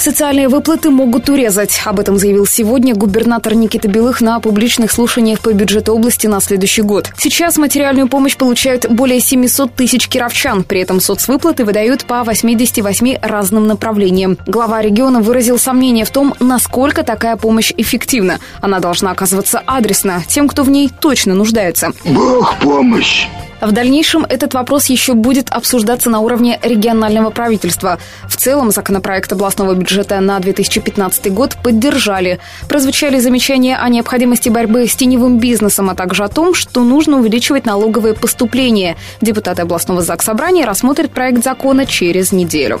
Социальные выплаты могут урезать. Об этом заявил сегодня губернатор Никита Белых на публичных слушаниях по бюджету области на следующий год. Сейчас материальную помощь получают более 700 тысяч кировчан. При этом соцвыплаты выдают по 88 разным направлениям. Глава региона выразил сомнение в том, насколько такая помощь эффективна. Она должна оказываться адресно тем, кто в ней точно нуждается. Бог помощь! В дальнейшем этот вопрос еще будет обсуждаться на уровне регионального правительства. В целом законопроект областного бюджета на 2015 год поддержали. Прозвучали замечания о необходимости борьбы с теневым бизнесом, а также о том, что нужно увеличивать налоговые поступления. Депутаты областного заксобрания рассмотрят проект закона через неделю.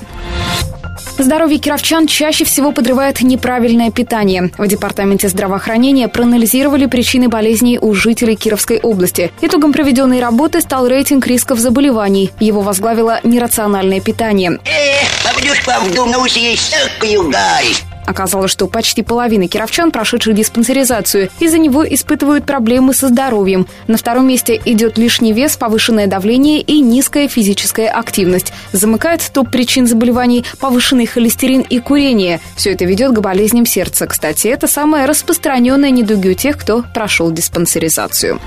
Здоровье кировчан чаще всего подрывает неправильное питание. В Департаменте здравоохранения проанализировали причины болезней у жителей Кировской области. Итогом проведенной работы стал рейтинг рисков заболеваний. Его возглавило нерациональное питание. Эх, попадешь в дом, съесть всякую гадость. Оказалось, что почти половина кировчан, прошедших диспансеризацию, из-за него испытывают проблемы со здоровьем. На втором месте идет лишний вес, повышенное давление и низкая физическая активность. Замыкает топ причин заболеваний повышенный холестерин и курение. Все это ведет к болезням сердца. Кстати, это самая распространенная недуги у тех, кто прошел диспансеризацию.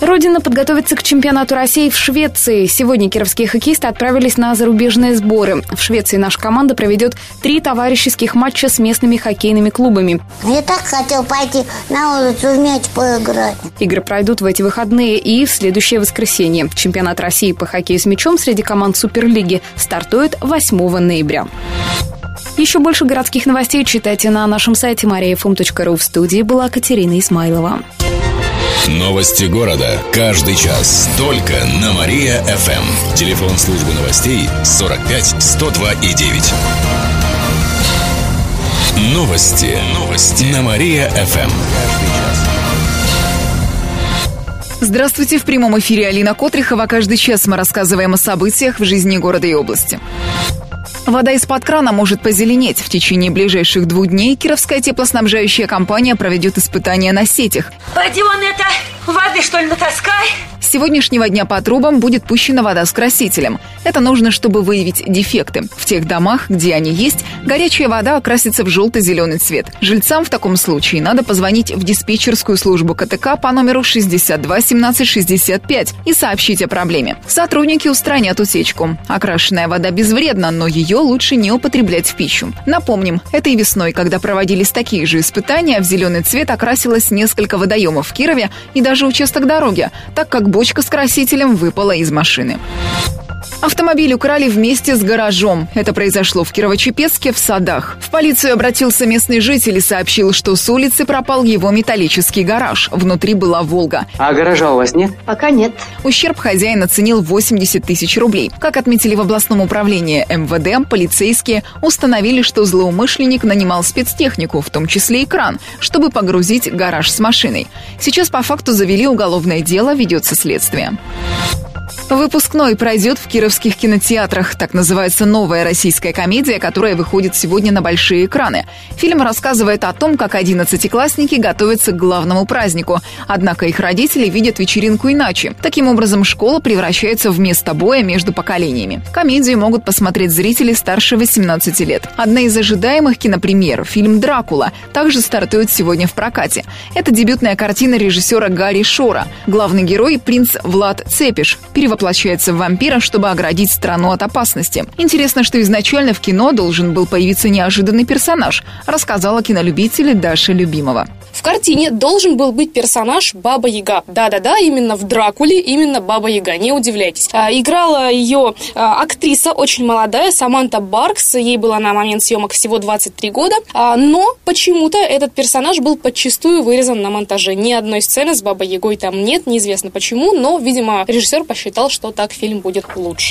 Родина подготовится к чемпионату России в Швеции. Сегодня кировские хоккеисты отправились на зарубежные сборы. В Швеции наша команда проведет три товарищеских матча с местными хоккейными клубами. Я так хотел пойти на улицу в мяч поиграть. Игры пройдут в эти выходные и в следующее воскресенье. Чемпионат России по хоккею с мячом среди команд Суперлиги стартует 8 ноября. Еще больше городских новостей читайте на нашем сайте mariafm.ru. В студии была Катерина Исмайлова. Новости города. Каждый час. Только на Мария-ФМ. Телефон службы новостей 45 102 и 9. Новости. Новости. На Мария-ФМ. Здравствуйте, в прямом эфире Алина Котрихова. Каждый час мы рассказываем о событиях в жизни города и области. Вода из-под крана может позеленеть. В течение ближайших двух дней Кировская теплоснабжающая компания проведет испытания на сетях. Пойди вон это, воды что ли натаскай? С сегодняшнего дня по трубам будет пущена вода с красителем. Это нужно, чтобы выявить дефекты. В тех домах, где они есть, горячая вода окрасится в желто-зеленый цвет. Жильцам в таком случае надо позвонить в диспетчерскую службу КТК по номеру 62 17 65 и сообщить о проблеме. Сотрудники устранят утечку. Окрашенная вода безвредна, но ее лучше не употреблять в пищу. Напомним, этой весной, когда проводились такие же испытания, в зеленый цвет окрасилось несколько водоемов в Кирове и даже участок дороги, так как бочка с красителем выпала из машины. Автомобиль украли вместе с гаражом. Это произошло в Кирово-Чепецке в садах. В полицию обратился местный житель и сообщил, что с улицы пропал его металлический гараж. Внутри была «Волга». А гаража у вас нет? Пока нет. Ущерб хозяин оценил 80 тысяч рублей. Как отметили в областном управлении МВД, полицейские установили, что злоумышленник нанимал спецтехнику, в том числе и кран, чтобы погрузить гараж с машиной. Сейчас по факту завели уголовное дело, ведется следствие. Выпускной пройдет в кировских кинотеатрах. Так называется новая российская комедия, которая выходит сегодня на большие экраны. Фильм рассказывает о том, как одиннадцатиклассники готовятся к главному празднику. Однако их родители видят вечеринку иначе. Таким образом, школа превращается в место боя между поколениями. Комедию могут посмотреть зрители старше 18 лет. Одна из ожидаемых кинопремьер – фильм «Дракула» также стартует сегодня в прокате. Это дебютная картина режиссера Гарри Шора. Главный герой – принц Влад Цепиш. Перевод воплощается в вампира, чтобы оградить страну от опасности. Интересно, что изначально в кино должен был появиться неожиданный персонаж, рассказала кинолюбитель Даша Любимова. В картине должен был быть персонаж Баба Яга. Да-да-да, именно в Дракуле именно Баба Яга, не удивляйтесь. А, играла ее а, актриса очень молодая, Саманта Баркс, ей было на момент съемок всего 23 года, а, но почему-то этот персонаж был подчастую вырезан на монтаже. Ни одной сцены с Бабой Ягой там нет, неизвестно почему, но, видимо, режиссер посчитал, что так фильм будет лучше.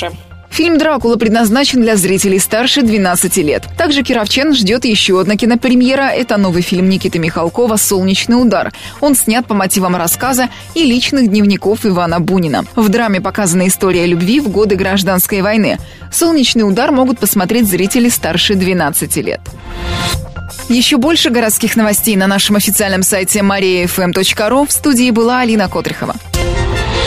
Фильм «Дракула» предназначен для зрителей старше 12 лет. Также Кировчен ждет еще одна кинопремьера. Это новый фильм Никиты Михалкова «Солнечный удар». Он снят по мотивам рассказа и личных дневников Ивана Бунина. В драме показана история любви в годы гражданской войны. «Солнечный удар» могут посмотреть зрители старше 12 лет. Еще больше городских новостей на нашем официальном сайте mariafm.ru. В студии была Алина Котрихова.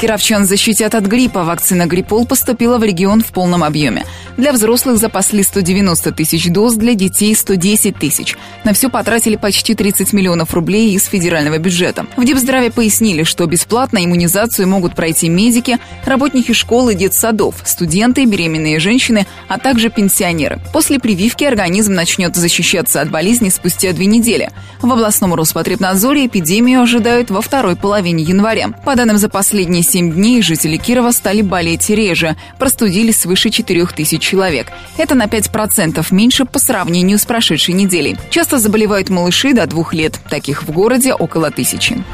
Кировчан защитят от гриппа. Вакцина Гриппол поступила в регион в полном объеме. Для взрослых запасли 190 тысяч доз, для детей 110 тысяч. На все потратили почти 30 миллионов рублей из федерального бюджета. В Депздраве пояснили, что бесплатно иммунизацию могут пройти медики, работники школ и детсадов, студенты, беременные женщины, а также пенсионеры. После прививки организм начнет защищаться от болезни спустя две недели. В областном Роспотребнадзоре эпидемию ожидают во второй половине января. По данным за последние 7 дней жители Кирова стали болеть реже, простудились свыше 4 тысяч человек. Это на 5% меньше по сравнению с прошедшей неделей. Часто заболевают малыши до двух лет. Таких в городе около тысячи.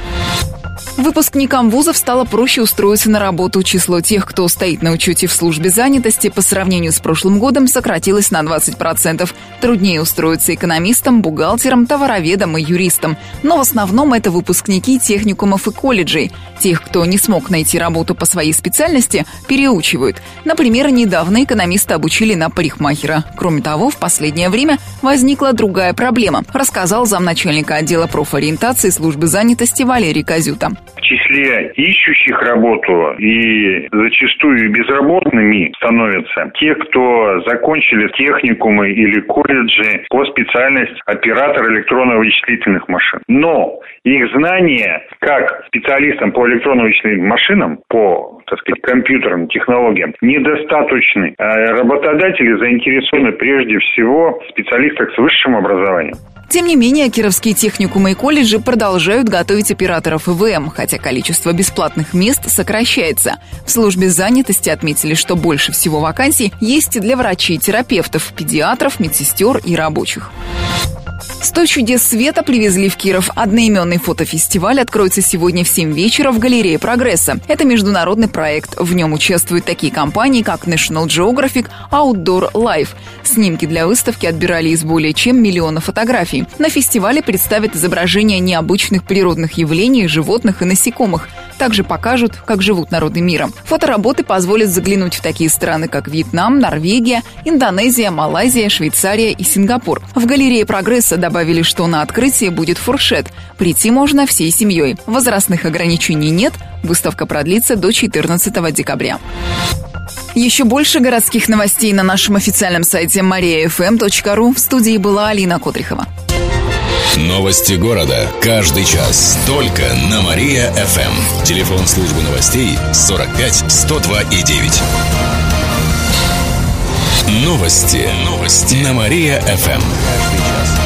Выпускникам вузов стало проще устроиться на работу. Число тех, кто стоит на учете в службе занятости, по сравнению с прошлым годом сократилось на 20%. Труднее устроиться экономистам, бухгалтерам, товароведам и юристам. Но в основном это выпускники техникумов и колледжей. Тех, кто не смог найти работу по своей специальности, переучивают. Например, недавно экономисты обучили на парикмахера. Кроме того, в последнее время возникла другая проблема, рассказал замначальника отдела профориентации службы занятости Валерий Козюта числе ищущих работу и зачастую безработными становятся те, кто закончили техникумы или колледжи по специальности оператор электронно-вычислительных машин. Но их знания как специалистам по электронно-вычислительным машинам, по, так сказать, компьютерным технологиям, недостаточны. А работодатели заинтересованы прежде всего в специалистах с высшим образованием. Тем не менее, кировские техникумы и колледжи продолжают готовить операторов ИВМ, хотя количество бесплатных мест сокращается. В службе занятости отметили, что больше всего вакансий есть для врачей-терапевтов, педиатров, медсестер и рабочих. «100 чудес света» привезли в Киров. Одноименный фотофестиваль откроется сегодня в 7 вечера в галерее «Прогресса». Это международный проект. В нем участвуют такие компании, как National Geographic, Outdoor Life. Снимки для выставки отбирали из более чем миллиона фотографий. На фестивале представят изображения необычных природных явлений, животных и насекомых. Также покажут, как живут народы мира. Фотоработы позволят заглянуть в такие страны, как Вьетнам, Норвегия, Индонезия, Малайзия, Швейцария и Сингапур. В галерее «Прогресса» добавили, что на открытии будет фуршет. Прийти можно всей семьей. Возрастных ограничений нет. Выставка продлится до 14 декабря. Еще больше городских новостей на нашем официальном сайте mariafm.ru. В студии была Алина Котрихова. Новости города. Каждый час. Только на Мария-ФМ. Телефон службы новостей 45 102 и 9. Новости. Новости. На Мария-ФМ.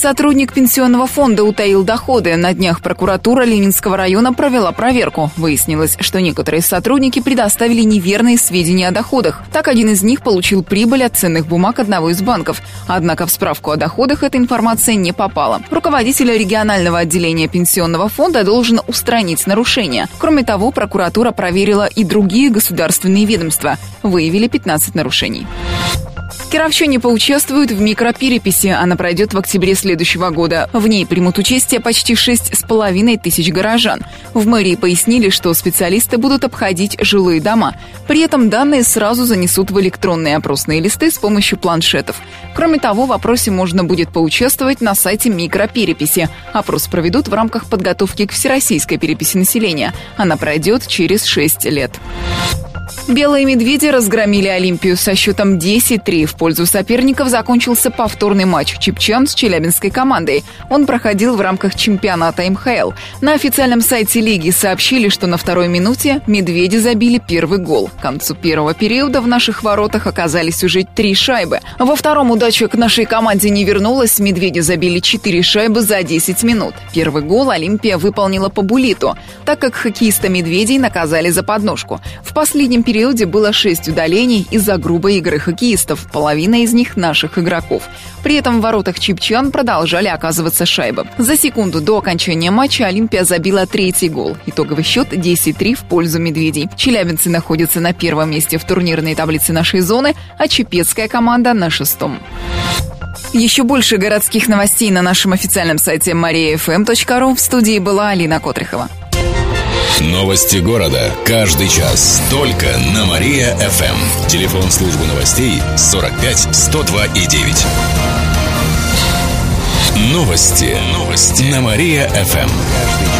Сотрудник пенсионного фонда утаил доходы. На днях прокуратура Ленинского района провела проверку. Выяснилось, что некоторые сотрудники предоставили неверные сведения о доходах. Так, один из них получил прибыль от ценных бумаг одного из банков. Однако в справку о доходах эта информация не попала. Руководитель регионального отделения пенсионного фонда должен устранить нарушения. Кроме того, прокуратура проверила и другие государственные ведомства. Выявили 15 нарушений. Кировчане поучаствуют в микропереписи. Она пройдет в октябре следующего года. В ней примут участие почти шесть с половиной тысяч горожан. В мэрии пояснили, что специалисты будут обходить жилые дома. При этом данные сразу занесут в электронные опросные листы с помощью планшетов. Кроме того, в опросе можно будет поучаствовать на сайте микропереписи. Опрос проведут в рамках подготовки к всероссийской переписи населения. Она пройдет через шесть лет. Белые медведи разгромили Олимпию со счетом 10-3. В пользу соперников закончился повторный матч Чипчан с челябинской командой. Он проходил в рамках чемпионата МХЛ. На официальном сайте лиги сообщили, что на второй минуте медведи забили первый гол. К концу первого периода в наших воротах оказались уже три шайбы. Во втором удача к нашей команде не вернулась. Медведи забили четыре шайбы за 10 минут. Первый гол Олимпия выполнила по булиту, так как хоккеиста медведей наказали за подножку. В последнем периоде периоде было шесть удалений из-за грубой игры хоккеистов, половина из них наших игроков. При этом в воротах Чипчан продолжали оказываться шайбы. За секунду до окончания матча Олимпия забила третий гол. Итоговый счет 10-3 в пользу медведей. Челябинцы находятся на первом месте в турнирной таблице нашей зоны, а чепецкая команда на шестом. Еще больше городских новостей на нашем официальном сайте mariafm.ru. В студии была Алина Котрихова. Новости города. Каждый час. Только на Мария-ФМ. Телефон службы новостей 45 102 и 9. Новости. Новости. На Мария-ФМ.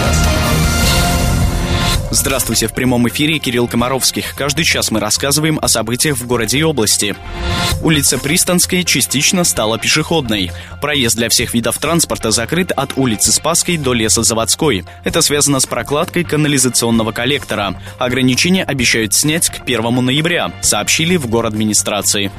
Здравствуйте, в прямом эфире Кирилл Комаровских. Каждый час мы рассказываем о событиях в городе и области. Улица Пристанская частично стала пешеходной. Проезд для всех видов транспорта закрыт от улицы Спасской до леса Заводской. Это связано с прокладкой канализационного коллектора. Ограничения обещают снять к 1 ноября, сообщили в город администрации.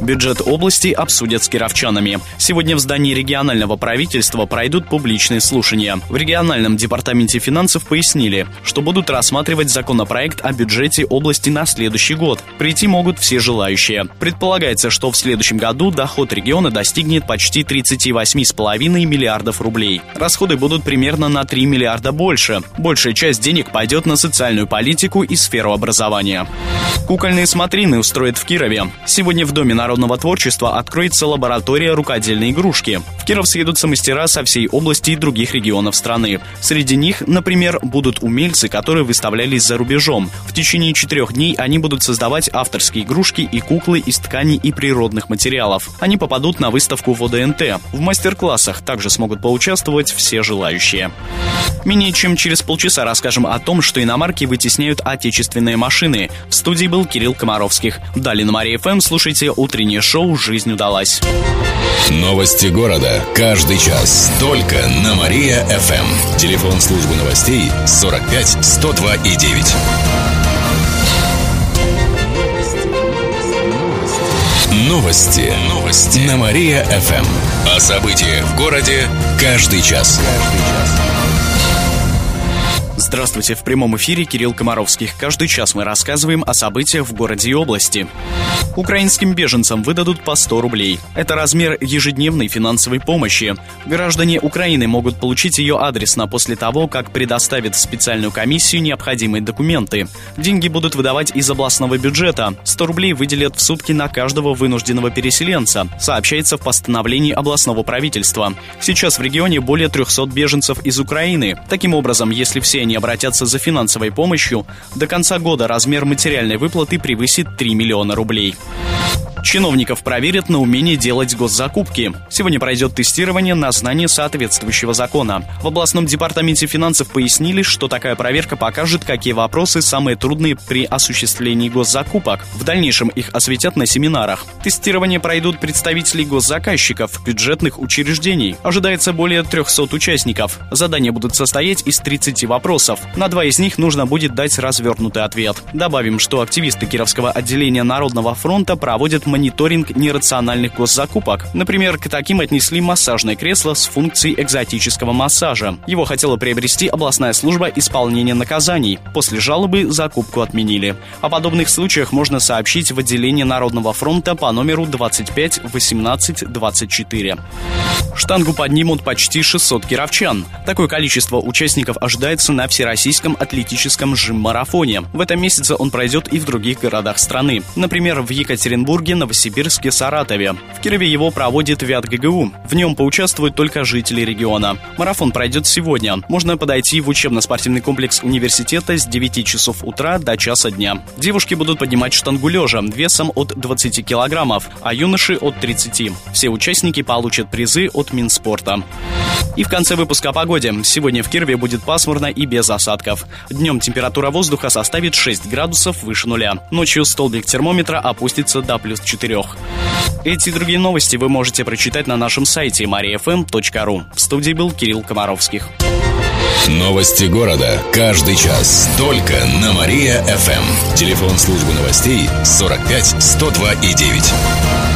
Бюджет области обсудят с кировчанами. Сегодня в здании регионального правительства пройдут публичные слушания. В региональном департаменте финансов пояснили, что будут будут рассматривать законопроект о бюджете области на следующий год. Прийти могут все желающие. Предполагается, что в следующем году доход региона достигнет почти 38,5 миллиардов рублей. Расходы будут примерно на 3 миллиарда больше. Большая часть денег пойдет на социальную политику и сферу образования. Кукольные смотрины устроят в Кирове. Сегодня в Доме народного творчества откроется лаборатория рукодельной игрушки. Киров съедутся мастера со всей области и других регионов страны. Среди них, например, будут умельцы, которые выставлялись за рубежом. В течение четырех дней они будут создавать авторские игрушки и куклы из тканей и природных материалов. Они попадут на выставку в ОДНТ. В мастер-классах также смогут поучаствовать все желающие. Менее чем через полчаса расскажем о том, что иномарки вытесняют отечественные машины. В студии был Кирилл Комаровских. Далее на Мария ФМ слушайте утреннее шоу «Жизнь удалась». Новости города. Каждый час. Только на Мария-ФМ. Телефон службы новостей 45 102 и 9. Новости. Новости. На Мария-ФМ. О событиях в городе каждый час. Каждый час. Здравствуйте, в прямом эфире Кирилл Комаровских. Каждый час мы рассказываем о событиях в городе и области. Украинским беженцам выдадут по 100 рублей. Это размер ежедневной финансовой помощи. Граждане Украины могут получить ее адресно после того, как предоставят в специальную комиссию необходимые документы. Деньги будут выдавать из областного бюджета. 100 рублей выделят в сутки на каждого вынужденного переселенца, сообщается в постановлении областного правительства. Сейчас в регионе более 300 беженцев из Украины. Таким образом, если все они обратятся за финансовой помощью, до конца года размер материальной выплаты превысит 3 миллиона рублей. Чиновников проверят на умение делать госзакупки. Сегодня пройдет тестирование на знание соответствующего закона. В областном департаменте финансов пояснили, что такая проверка покажет, какие вопросы самые трудные при осуществлении госзакупок. В дальнейшем их осветят на семинарах. Тестирование пройдут представители госзаказчиков, бюджетных учреждений. Ожидается более 300 участников. Задания будут состоять из 30 вопросов. На два из них нужно будет дать развернутый ответ. Добавим, что активисты Кировского отделения Народного фронта проводят мониторинг нерациональных госзакупок. Например, к таким отнесли массажное кресло с функцией экзотического массажа. Его хотела приобрести областная служба исполнения наказаний. После жалобы закупку отменили. О подобных случаях можно сообщить в отделение Народного фронта по номеру 25 18 24. Штангу поднимут почти 600 кировчан. Такое количество участников ожидается на Всероссийском атлетическом жим-марафоне. В этом месяце он пройдет и в других городах страны. Например, в Екатеринбурге Новосибирске, Саратове. В Кирове его проводит ВЯТ ГГУ. В нем поучаствуют только жители региона. Марафон пройдет сегодня. Можно подойти в учебно-спортивный комплекс университета с 9 часов утра до часа дня. Девушки будут поднимать штангу лежа весом от 20 килограммов, а юноши от 30. Все участники получат призы от Минспорта. И в конце выпуска о погоде. Сегодня в Кирове будет пасмурно и без осадков. Днем температура воздуха составит 6 градусов выше нуля. Ночью столбик термометра опустится до плюс 4. Эти и другие новости вы можете прочитать на нашем сайте mariafm.ru. В студии был Кирилл Комаровских. Новости города. Каждый час. Только на Мария-ФМ. Телефон службы новостей 45 102 и 9.